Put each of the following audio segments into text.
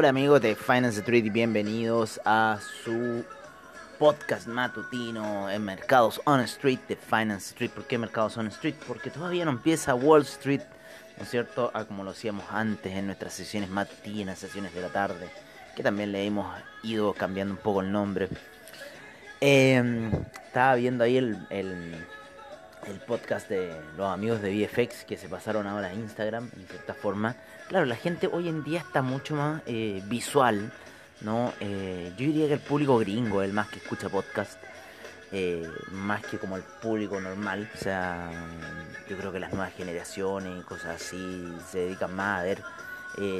Hola amigos de Finance Street bienvenidos a su podcast matutino en Mercados on Street de Finance Street. ¿Por qué Mercados on Street? Porque todavía no empieza Wall Street, ¿no es cierto? A como lo hacíamos antes en nuestras sesiones matutinas, sesiones de la tarde, que también le hemos ido cambiando un poco el nombre. Em, estaba viendo ahí el, el podcast de los amigos de VFX que se pasaron ahora a Instagram, en cierta forma. Claro, la gente hoy en día está mucho más eh, visual, ¿no? Eh, yo diría que el público gringo es el más que escucha podcast, eh, más que como el público normal. O sea, yo creo que las nuevas generaciones y cosas así se dedican más a ver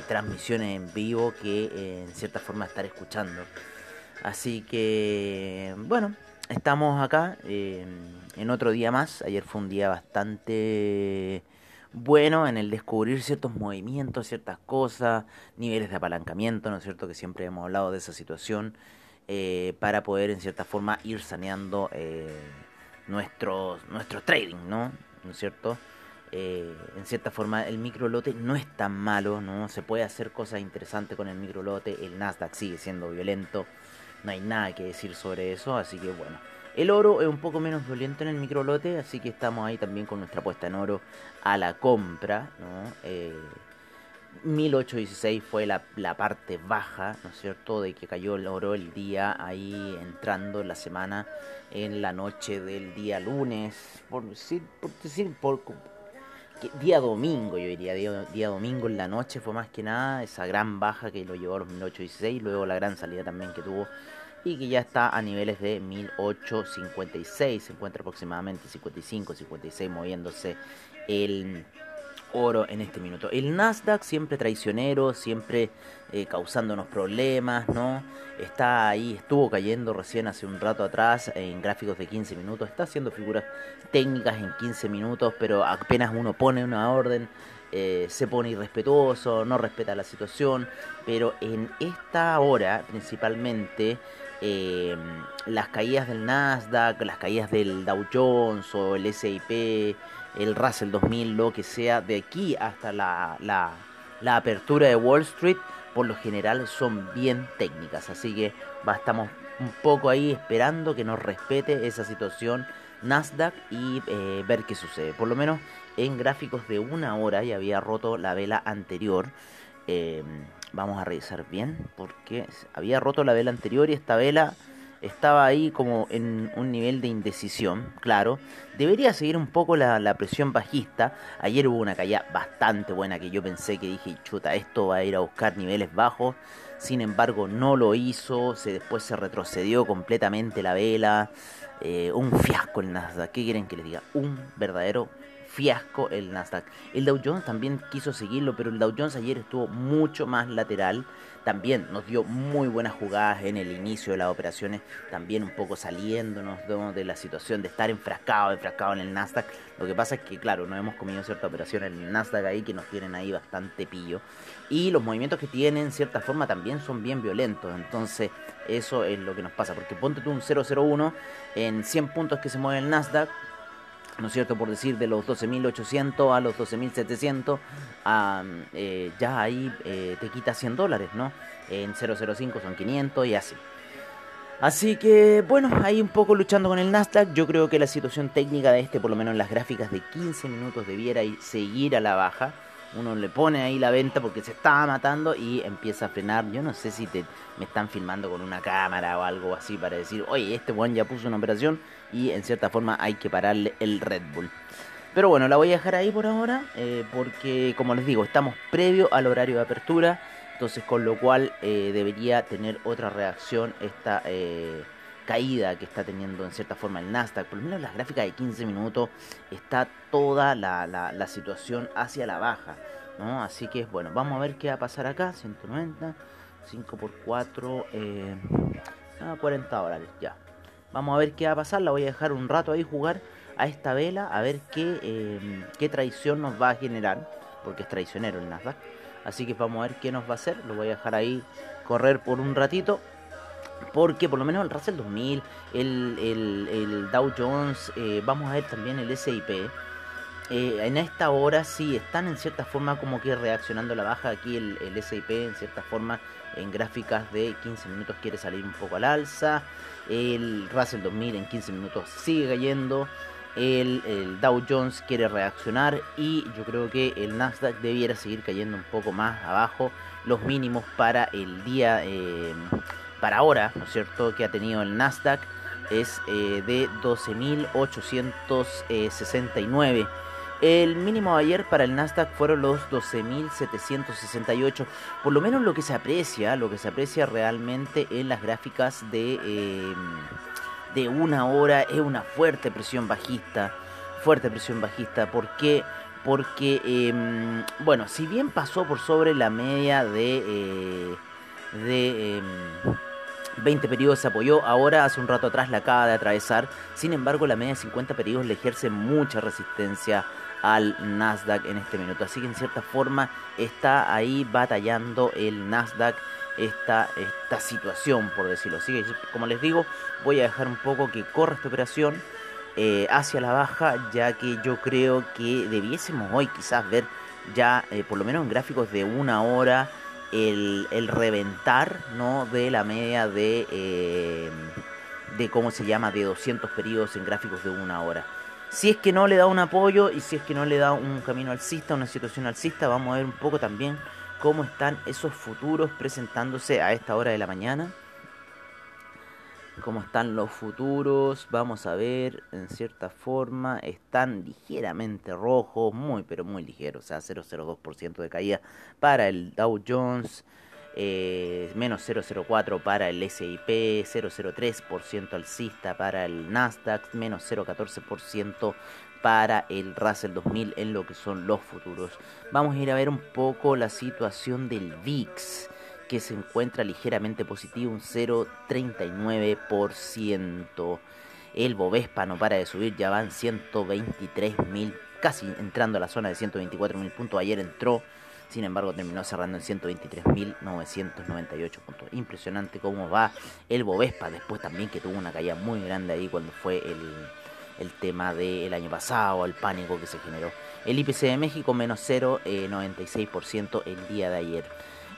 transmisiones en vivo que en cierta forma estar escuchando. Así que, bueno, estamos acá en otro día más. Ayer fue un día bastante bueno en el descubrir ciertos movimientos, ciertas cosas, niveles de apalancamiento, ¿no es cierto? Que siempre hemos hablado de esa situación, eh, para poder en cierta forma ir saneando eh, nuestro, nuestro trading, ¿no? ¿No es cierto? Eh, en cierta forma el micro lote no es tan malo, ¿no? Se puede hacer cosas interesantes con el micro lote, el Nasdaq sigue siendo violento, no hay nada que decir sobre eso, así que bueno. El oro es un poco menos violento en el microlote, así que estamos ahí también con nuestra apuesta en oro a la compra. ¿no? Eh, 1816 fue la, la, parte baja, ¿no es cierto?, de que cayó el oro el día ahí entrando en la semana, en la noche del día lunes, por decir, por decir, por, día domingo, yo diría, día, domingo en la noche fue más que nada esa gran baja que lo llevó a los 1816, luego la gran salida también que tuvo y que ya está a niveles de 1856, se encuentra aproximadamente 55, 56 moviéndose el oro en este minuto. El Nasdaq siempre traicionero, siempre eh, causándonos problemas, ¿no? Está ahí, estuvo cayendo recién hace un rato atrás en gráficos de 15 minutos, está haciendo figuras técnicas en 15 minutos, pero apenas uno pone una orden, eh, se pone irrespetuoso, no respeta la situación, pero en esta hora principalmente eh, las caídas del Nasdaq, las caídas del Dow Jones o el SIP, el Russell 2000, lo que sea, de aquí hasta la, la, la apertura de Wall Street, por lo general son bien técnicas. Así que estamos un poco ahí esperando que nos respete esa situación Nasdaq y eh, ver qué sucede. Por lo menos en gráficos de una hora ya había roto la vela anterior. Eh, Vamos a revisar bien porque había roto la vela anterior y esta vela estaba ahí como en un nivel de indecisión, claro. Debería seguir un poco la, presión bajista. Ayer hubo una caída bastante buena que yo pensé que dije, chuta, esto va a ir a buscar niveles bajos. Sin embargo, no lo hizo. Se, después se retrocedió completamente la vela. Eh, un fiasco el Nasdaq. ¿Qué quieren que les diga? Un verdadero fiasco el Nasdaq. El Dow Jones también quiso seguirlo, pero el Dow Jones ayer estuvo mucho más lateral. También nos dio muy buenas jugadas en el inicio de las operaciones, también un poco saliéndonos de la situación de estar enfrascado, enfrascado en el Nasdaq. Lo que pasa es que, claro, no hemos comido cierta operación en el Nasdaq ahí que nos tienen ahí bastante pillo. Y los movimientos que tienen, en cierta forma, también son bien violentos. Entonces, eso es lo que nos pasa. Porque ponte tú un 001 en 100 puntos que se mueve el Nasdaq ¿no es cierto? Por decir, de los 12.800 a los 12.700, eh, ya ahí eh, te quita 100 dólares, ¿no? En 005 son 500 y así. Así que, bueno, ahí un poco luchando con el Nasdaq. Yo creo que la situación técnica de este, por lo menos en las gráficas de 15 minutos, debiera seguir a la baja. Uno le pone ahí la venta porque se estaba matando y empieza a frenar. Yo no sé si te, me están filmando con una cámara o algo así para decir, oye, este buen ya puso una operación y en cierta forma hay que pararle el Red Bull. Pero bueno, la voy a dejar ahí por ahora eh, porque, como les digo, estamos previo al horario de apertura. Entonces, con lo cual eh, debería tener otra reacción esta eh, caída que está teniendo en cierta forma el Nasdaq. Por lo menos las gráficas de 15 minutos está toda la, situación hacia la baja. ¿no? Así que, bueno, vamos a ver qué va a pasar acá. 190, 5 por 4, 40 dólares, ya. Vamos a ver qué va a pasar. La voy a dejar un rato ahí jugar a esta vela a ver qué, eh, qué traición nos va a generar. Porque es traicionero el Nasdaq. Así que vamos a ver qué nos va a hacer. Lo voy a dejar ahí correr por un ratito. Porque por lo menos el Russell 2000, el, el, Dow Jones, eh, vamos a ver también el SIP. Eh, en esta hora sí están en cierta forma como que reaccionando a la baja. Aquí el, el SIP en cierta forma en gráficas de 15 minutos quiere salir un poco al alza. El Russell 2000 en 15 minutos sigue cayendo el, Dow Jones quiere reaccionar y yo creo que el Nasdaq debiera seguir cayendo un poco más abajo los mínimos para el día eh, para ahora no es cierto que ha tenido el Nasdaq es eh, de 12.869 el mínimo de ayer para el Nasdaq fueron los 12.768 por lo menos lo que se aprecia lo que se aprecia realmente en las gráficas de eh, de una hora es una fuerte presión bajista. Fuerte presión bajista. ¿Por qué? Porque, em, bueno, si bien pasó por sobre la media de, eh, de 20 em, periodos se apoyó, ahora hace un rato atrás la acaba de atravesar. Sin embargo, la media de 50 periodos le ejerce mucha resistencia al Nasdaq en este minuto. Así que en cierta forma está ahí batallando el Nasdaq esta, esta situación, por decirlo así. Como les digo, voy a dejar un poco que corra esta operación eh, hacia la baja, ya que yo creo que debiésemos hoy quizás ver ya, eh, por lo menos en gráficos de una hora, el, reventar ¿no? de la media de, eh, de, ¿cómo se llama?, de 200 periodos en gráficos de una hora. Si es que no le da un apoyo y si es que no le da un camino alcista, una situación alcista, vamos a ver un poco también cómo están esos futuros presentándose a esta hora de la mañana. Cómo están los futuros, vamos a ver, en cierta forma, están ligeramente rojos, muy pero muy ligeros, o sea, 0,02% de caída para el Dow Jones, eh, menos 0,04 para el SIP, 0,03% alcista para el Nasdaq, menos 0,14% para el Russell 2000 en lo que son los futuros. Vamos a ir a ver un poco la situación del VIX que se encuentra ligeramente positivo, un 0,39%. El Bovespa no para de subir, ya van 123.000, casi entrando a la zona de 124.000 puntos. Ayer entró, sin embargo terminó cerrando en 123.998 puntos. Impresionante cómo va el Bovespa, después también que tuvo una caída muy grande ahí cuando fue el el tema del año pasado, el pánico que se generó. El IPC de México menos 0,96% eh, el día de ayer.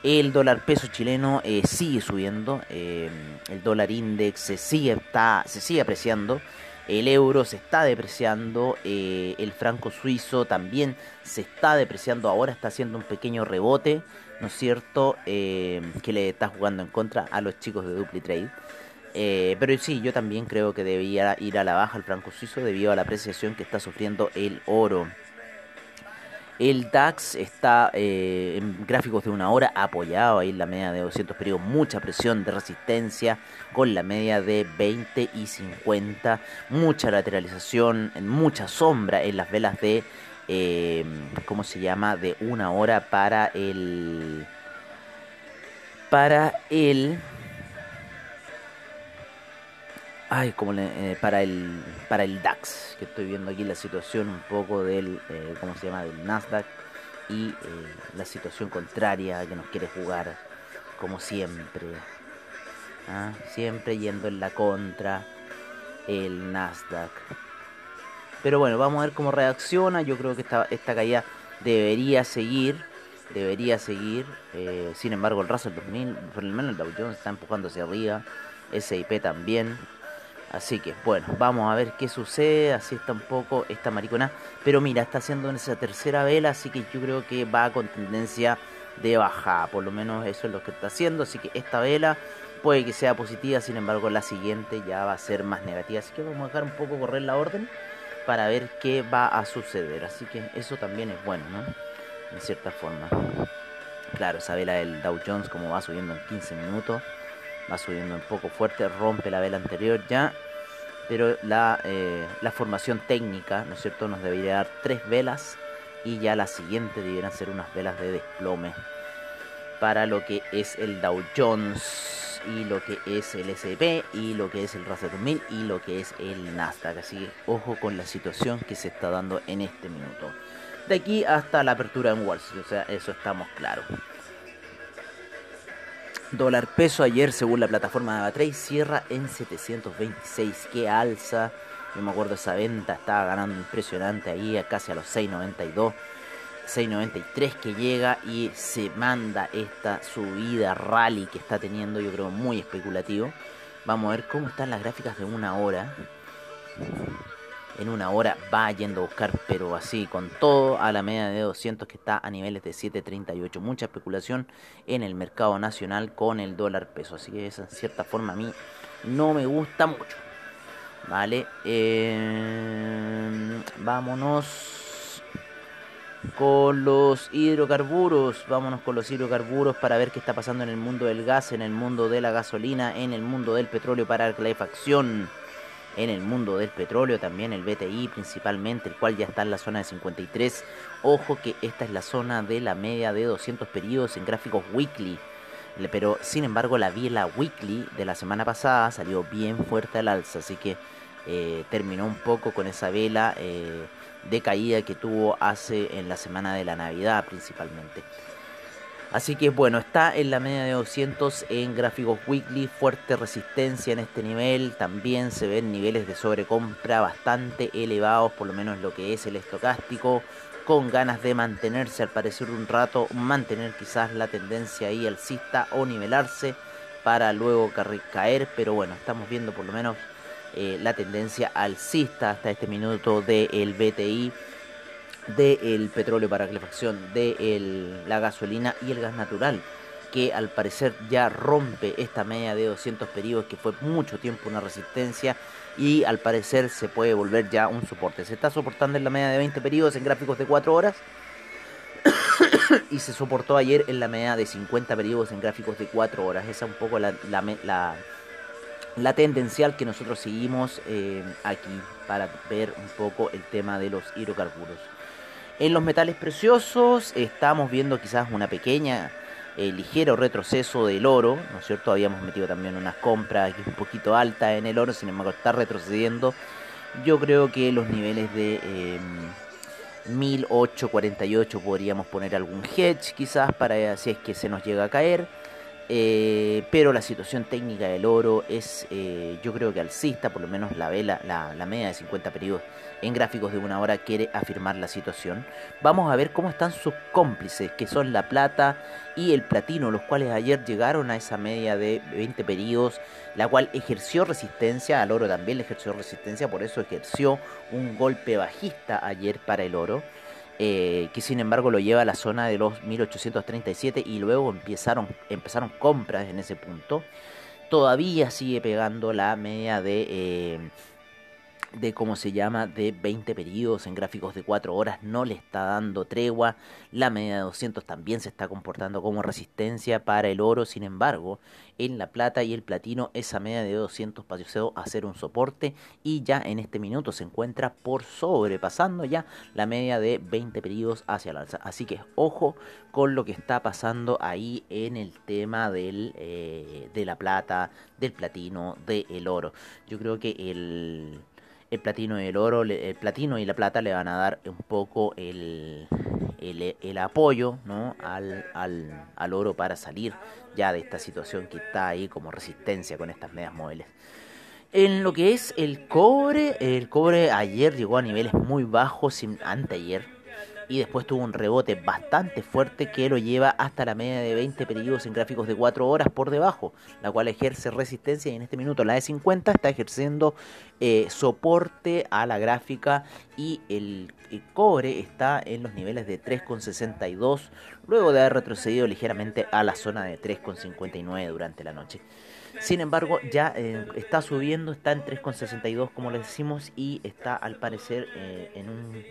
El dólar peso chileno eh, sigue subiendo, eh, el dólar index se sigue, está, se sigue apreciando, el euro se está depreciando, el franco suizo también se está depreciando, ahora está haciendo un pequeño rebote, ¿no es cierto?, que le está jugando en contra a los chicos de DupliTrade. Eh, pero sí, yo también creo que debía ir a la baja el franco suizo debido a la apreciación que está sufriendo el oro. El DAX está eh, en gráficos de una hora apoyado ahí en la media de 200 periodos, mucha presión de resistencia con la media de 20 y 50, mucha lateralización, mucha sombra en las velas de, eh, ¿cómo se llama?, de una hora para el... Para el Ay, como eh, para el para el DAX, que estoy viendo aquí la situación un poco del, eh, ¿cómo se llama? Del Nasdaq y eh, la situación contraria que nos quiere jugar, como siempre. ¿ah? Siempre yendo en la contra el Nasdaq. Pero bueno, vamos a ver cómo reacciona. Yo creo que esta, esta caída debería seguir. Debería seguir. sin embargo, el Russell 2000, por lo menos el Dow Jones está empujando hacia arriba. SIP también. Así que bueno, vamos a ver qué sucede. Así está un poco esta maricona. Pero mira, está haciendo esa tercera vela, así que yo creo que va con tendencia de bajada. Por lo menos eso es lo que está haciendo. Así que esta vela puede que sea positiva, sin embargo la siguiente ya va a ser más negativa. Así que vamos a dejar un poco correr la orden para ver qué va a suceder. Así que eso también es bueno, ¿no? En cierta forma. Claro, esa vela del Dow Jones como va subiendo en 15 minutos. Subiendo un poco fuerte, rompe la vela anterior ya. Pero la, eh, la formación técnica, ¿no es cierto? Nos debería dar tres velas. Y ya la siguiente debieran ser unas velas de desplome. Para lo que es el Dow Jones y lo que es el S&P y lo que es el Russell 2000 y lo que es el Nasdaq. Así que ojo con la situación que se está dando en este minuto. De aquí hasta la apertura en Wall Street, o sea, eso estamos claros. Dólar peso ayer, según la plataforma de Avatrade, cierra en 726. Que alza. Yo me acuerdo esa venta, estaba ganando impresionante ahí, casi a los 692. 693 que llega y se manda esta subida rally que está teniendo, yo creo muy especulativo. Vamos a ver cómo están las gráficas de una hora. En una hora va yendo a buscar, pero así, con todo a la media de 200 que está a niveles de 7.38. Mucha especulación en el mercado nacional con el dólar peso. Así que esa en cierta forma a mí no me gusta mucho. Vale, eh, vámonos con los hidrocarburos. Vámonos con los hidrocarburos para ver qué está pasando en el mundo del gas, en el mundo de la gasolina, en el mundo del petróleo para la calefacción, en el mundo del petróleo también el BTI principalmente, el cual ya está en la zona de 53. Ojo que esta es la zona de la media de 200 periodos en gráficos weekly. Pero sin embargo la vela weekly de la semana pasada salió bien fuerte al alza, así que eh, terminó un poco con esa vela. Eh, de caída que tuvo hace en la semana de la Navidad principalmente. Así que bueno, está en la media de 200 en gráficos weekly, fuerte resistencia en este nivel, también se ven niveles de sobrecompra bastante elevados, por lo menos lo que es el estocástico, con ganas de mantenerse al parecer un rato, mantener quizás la tendencia ahí alcista o nivelarse para luego caer, pero bueno, estamos viendo por lo menos eh, la tendencia alcista hasta este minuto del BTI, del petróleo para calefacción, de la gasolina y el gas natural, que al parecer ya rompe esta media de 200 periodos que fue mucho tiempo una resistencia y al parecer se puede volver ya un soporte. Se está soportando en la media de 20 periodos en gráficos de 4 horas y se soportó ayer en la media de 50 periodos en gráficos de 4 horas. Esa es un poco la, la la tendencial que nosotros seguimos eh, aquí para ver un poco el tema de los hidrocarburos. En los metales preciosos estamos viendo quizás una pequeña, eh, ligero retroceso del oro, ¿no es cierto? Habíamos metido también unas compras aquí un poquito altas en el oro, sin embargo está retrocediendo. Yo creo que los niveles de eh, 1848 podríamos poner algún hedge quizás para si es que se nos llega a caer. Eh, pero la situación técnica del oro es, eh, yo creo que alcista, por lo menos la vela, la, media de 50 periodos en gráficos de una hora quiere afirmar la situación. Vamos a ver cómo están sus cómplices, que son la plata y el platino, los cuales ayer llegaron a esa media de 20 periodos, la cual ejerció resistencia, al oro también le ejerció resistencia, por eso ejerció un golpe bajista ayer para el oro. Eh, que sin embargo lo lleva a la zona de los 1837 y luego empezaron, empezaron compras en ese punto. Todavía sigue pegando la media de eh, de cómo se llama, de 20 periodos en gráficos de 4 horas, no le está dando tregua. La media de 200 también se está comportando como resistencia para el oro, sin embargo, en la plata y el platino esa media de 200 pasó a ser un soporte y ya en este minuto se encuentra por sobrepasando ya la media de 20 periodos hacia el alza. Así que ojo con lo que está pasando ahí en el tema del, eh, de la plata, del platino, del oro. Yo creo que el el platino y el oro, el platino y la plata le van a dar un poco el, el, apoyo ¿no? al, al, al, oro para salir ya de esta situación que está ahí como resistencia con estas medias móviles. En lo que es el cobre, el cobre ayer llegó a niveles muy bajos, anteayer, y después tuvo un rebote bastante fuerte que lo lleva hasta la media de 20 periodos en gráficos de 4 horas por debajo, la cual ejerce resistencia y en este minuto la de 50 está ejerciendo eh, soporte a la gráfica y el, cobre está en los niveles de 3,62 luego de haber retrocedido ligeramente a la zona de 3,59 durante la noche. Sin embargo, ya eh, está subiendo, está en 3,62 como les decimos y está al parecer eh, en un,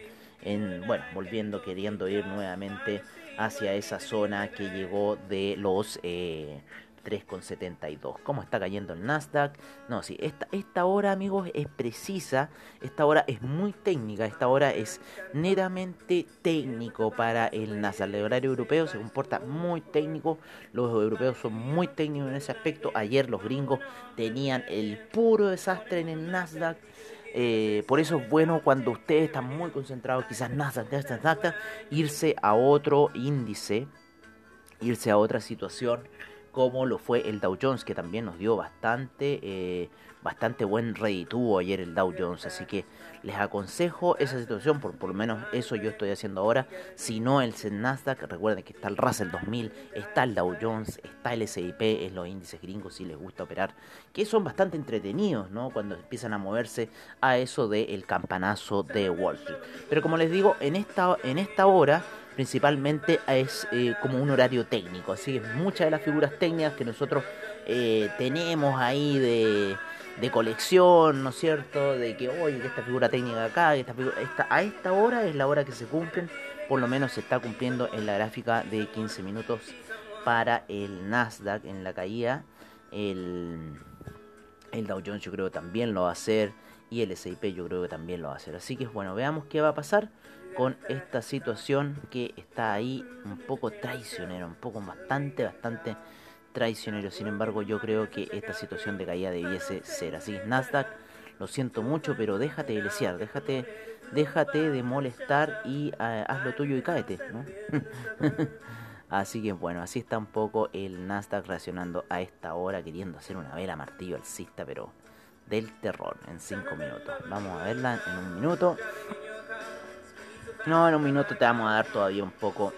en, bueno, volviendo, queriendo ir nuevamente hacia esa zona que llegó de los eh, 3,72. ¿Cómo está cayendo el Nasdaq? No, sí, esta, esta hora, amigos, es precisa. Esta hora es muy técnica. Esta hora es netamente técnico para el Nasdaq. El horario europeo se comporta muy técnico. Los europeos son muy técnicos en ese aspecto. Ayer los gringos tenían el puro desastre en el Nasdaq. Eh, por eso es bueno cuando ustedes están muy concentrados, quizás Nasdaq, Nasdaq, Nasdaq, irse a otro índice, irse a otra situación como lo fue el Dow Jones, que también nos dio bastante, eh, bastante buen redituvo ayer el Dow Jones. Así que les aconsejo esa situación, por, por lo menos eso yo estoy haciendo ahora. Si no el Nasdaq, recuerden que está el Russell 2000, está el Dow Jones, está el SIP, es los índices gringos si les gusta operar, que son bastante entretenidos, ¿no? Cuando empiezan a moverse a eso del campanazo de Wall Street. Pero como les digo, en esta, en esta hora principalmente es eh, como un horario técnico. Así que muchas de las figuras técnicas que nosotros eh, tenemos ahí de, colección, ¿no es cierto? De que, oye, que esta figura técnica acá, figura, esta, a esta hora es la hora que se cumplen, por lo menos se está cumpliendo en la gráfica de 15 minutos para el Nasdaq en la caída. El, el Dow Jones yo creo que también lo va a hacer y el S&P yo creo que también lo va a hacer. Así que bueno, veamos qué va a pasar con esta situación que está ahí un poco traicionero, un poco bastante, bastante traicionero. Sin embargo, yo creo que esta situación de caída debiese ser así. Nasdaq, lo siento mucho, pero déjate de déjate, déjate de molestar y uh, haz lo tuyo y cáete, ¿no? así que bueno, así está un poco el Nasdaq reaccionando a esta hora, queriendo hacer una vela martillo alcista, pero del terror en 5 minutos. Vamos a verla en un minuto. No, en un minuto te vamos a dar todavía un poco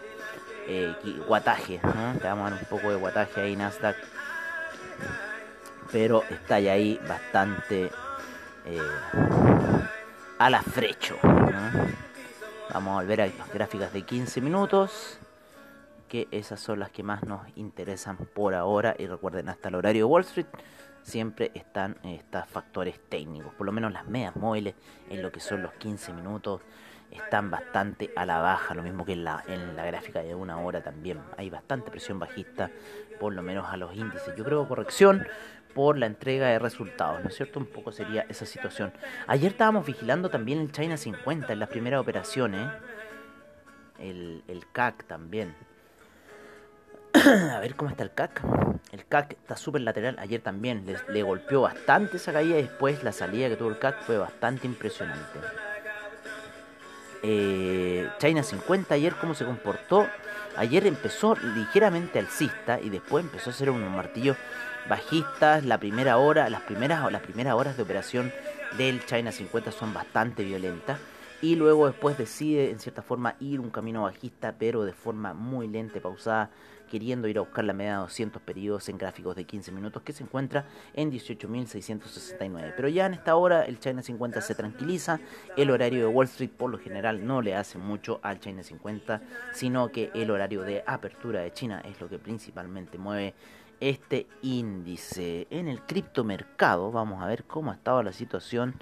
eh, guataje. Te vamos a dar un poco de guataje ahí Nasdaq. Pero está ya ahí bastante eh, a la frecho. Vamos a volver a las gráficas de 15 minutos. Que esas son las que más nos interesan por ahora. Y recuerden, hasta el horario de Wall Street siempre están estos factores técnicos. Por lo menos las medias móviles en lo que son los 15 minutos están bastante a la baja, lo mismo que en la, en la gráfica de una hora también. Hay bastante presión bajista, por lo menos a los índices. Yo creo corrección por la entrega de resultados, ¿no es cierto? Un poco sería esa situación. Ayer estábamos vigilando también el China 50 en las primeras operaciones, el, el CAC también. a ver cómo está el CAC. El CAC está súper lateral. Ayer también le, le golpeó bastante esa caída después la salida que tuvo el CAC fue bastante impresionante eh, China 50 ayer cómo se comportó. Ayer empezó ligeramente alcista y después empezó a hacer unos martillos bajistas. La primera hora, las primeras, las primeras horas de operación del China 50 son bastante violentas. Y luego después decide en cierta forma ir un camino bajista, pero de forma muy lenta, pausada, queriendo ir a buscar la media de 200 periodos en gráficos de 15 minutos que se encuentra en 18.669. Pero ya en esta hora el China 50 se tranquiliza, el horario de Wall Street por lo general no le hace mucho al China 50, sino que el horario de apertura de China es lo que principalmente mueve este índice. En el criptomercado vamos a ver cómo ha estado la situación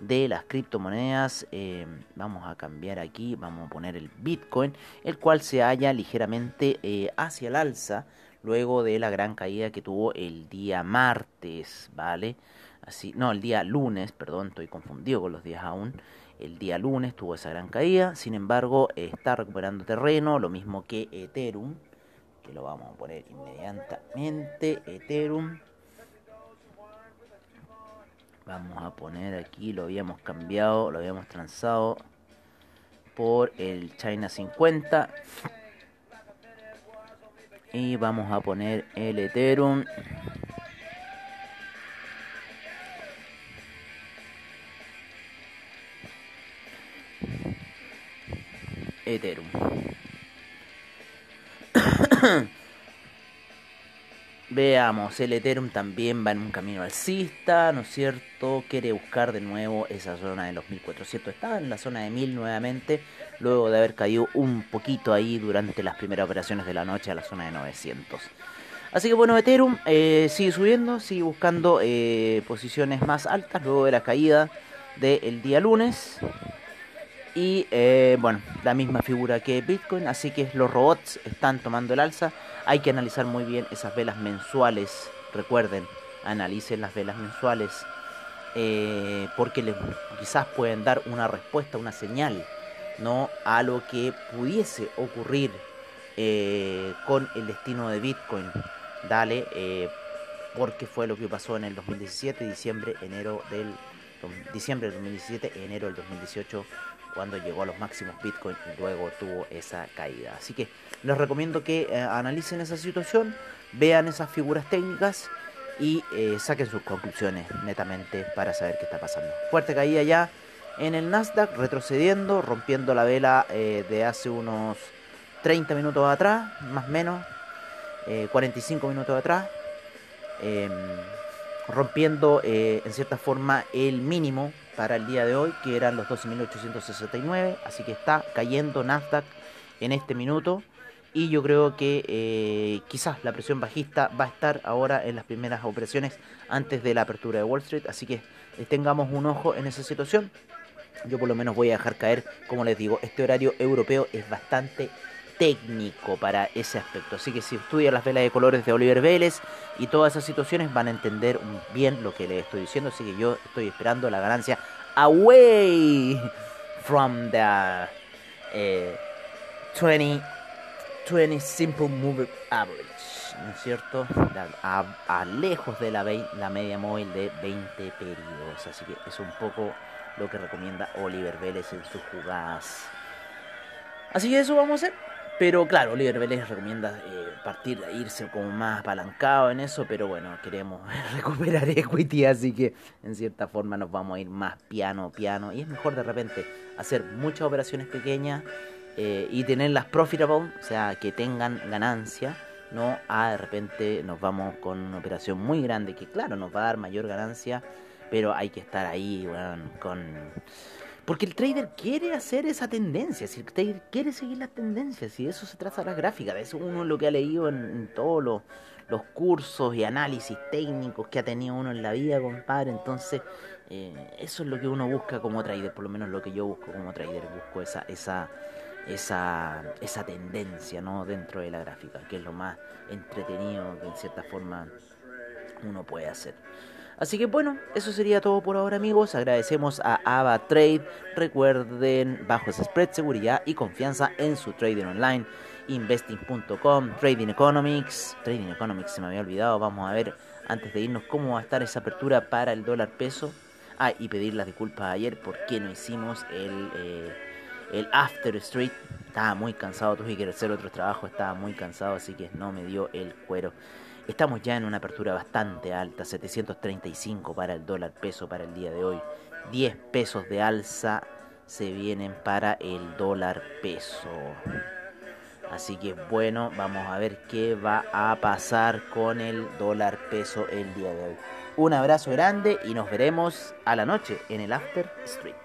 de las criptomonedas. Eh, vamos a cambiar aquí, vamos a poner el Bitcoin, el cual se halla ligeramente eh, hacia el alza luego de la gran caída que tuvo el día martes, ¿vale? Así, no, el día lunes, perdón, estoy confundido con los días aún. El día lunes tuvo esa gran caída, sin embargo, está recuperando terreno, lo mismo que Ethereum, que lo vamos a poner inmediatamente. Ethereum Vamos a poner aquí, lo habíamos cambiado, lo habíamos transado por el China 50. Y vamos a poner el Ethereum. Ethereum. Veamos, el Ethereum también va en un camino alcista, ¿no es cierto? Quiere buscar de nuevo esa zona de los 1400. Estaba en la zona de 1000 nuevamente, luego de haber caído un poquito ahí durante las primeras operaciones de la noche a la zona de 900. Así que bueno, Ethereum eh, sigue subiendo, sigue buscando eh, posiciones más altas luego de la caída del día lunes. Y eh, bueno, la misma figura que Bitcoin, así que los robots están tomando el alza. Hay que analizar muy bien esas velas mensuales. Recuerden, analicen las velas mensuales. porque les, quizás pueden dar una respuesta, una señal, ¿no? A lo que pudiese ocurrir con el destino de Bitcoin dale, eh, porque fue lo que pasó en el 2017, diciembre, enero del diciembre del 2017, enero del 2018, cuando llegó a los máximos Bitcoin y luego tuvo esa caída. Así que les recomiendo que eh, analicen esa situación, vean esas figuras técnicas y eh, saquen sus conclusiones netamente para saber qué está pasando. Fuerte caída ya en el Nasdaq, retrocediendo, rompiendo la vela de hace unos 30 minutos atrás, más o menos, 45 eh, minutos atrás, em, rompiendo eh, en cierta forma el mínimo para el día de hoy, que eran los 12.869, así que está cayendo Nasdaq en este minuto. Y yo creo que eh, quizás la presión bajista va a estar ahora en las primeras operaciones antes de la apertura de Wall Street. Así que tengamos un ojo en esa situación. Yo por lo menos voy a dejar caer, como les digo, este horario europeo es bastante técnico para ese aspecto. Así que si estudian las velas de colores de Oliver Vélez y todas esas situaciones van a entender bien lo que les estoy diciendo. Así que yo estoy esperando la ganancia away from the 20, eh, simple moving average. ¿No es cierto? A, lejos de la, la media móvil de 20 periodos. Así que es un poco lo que recomienda Oliver Vélez en sus jugadas. Así que eso vamos a hacer. Pero claro, Oliver Vélez recomienda eh, partir, irse como más apalancado en eso, pero bueno, queremos recuperar equity, así que en cierta forma nos vamos a ir más piano, piano, y es mejor de repente hacer muchas operaciones pequeñas eh, y tenerlas profitable, o sea, que tengan ganancia, no a de repente nos vamos con una operación muy grande que claro, nos va a dar mayor ganancia, pero hay que estar ahí, bueno, con porque el trader quiere hacer esa tendencia, si el trader quiere seguir las tendencias, y de eso se trata la gráfica, de eso uno lo que ha leído en, todos los, cursos y análisis técnicos que ha tenido uno en la vida, compadre. Entonces, eh, eso es lo que uno busca como trader, por lo menos lo que yo busco como trader, busco esa, esa, esa, esa tendencia ¿no? dentro de la gráfica, que es lo más entretenido que en cierta forma uno puede hacer. Así que bueno, eso sería todo por ahora amigos. Agradecemos a Ava Trade. Recuerden, bajo ese spread, seguridad y confianza en su trading online. Investing.com, Trading Economics. Trading Economics se me había olvidado. Vamos a ver antes de irnos cómo va a estar esa apertura para el dólar peso. Ah, y pedir las disculpas ayer porque no hicimos el, eh, el After Street. Estaba muy cansado, tuve que hacer otro trabajo, estaba muy cansado, así que no me dio el cuero. Estamos ya en una apertura bastante alta, 735 para el dólar peso para el día de hoy. 10 pesos de alza se vienen para el dólar peso. Así que bueno, vamos a ver qué va a pasar con el dólar peso el día de hoy. Un abrazo grande y nos veremos a la noche en el After Street.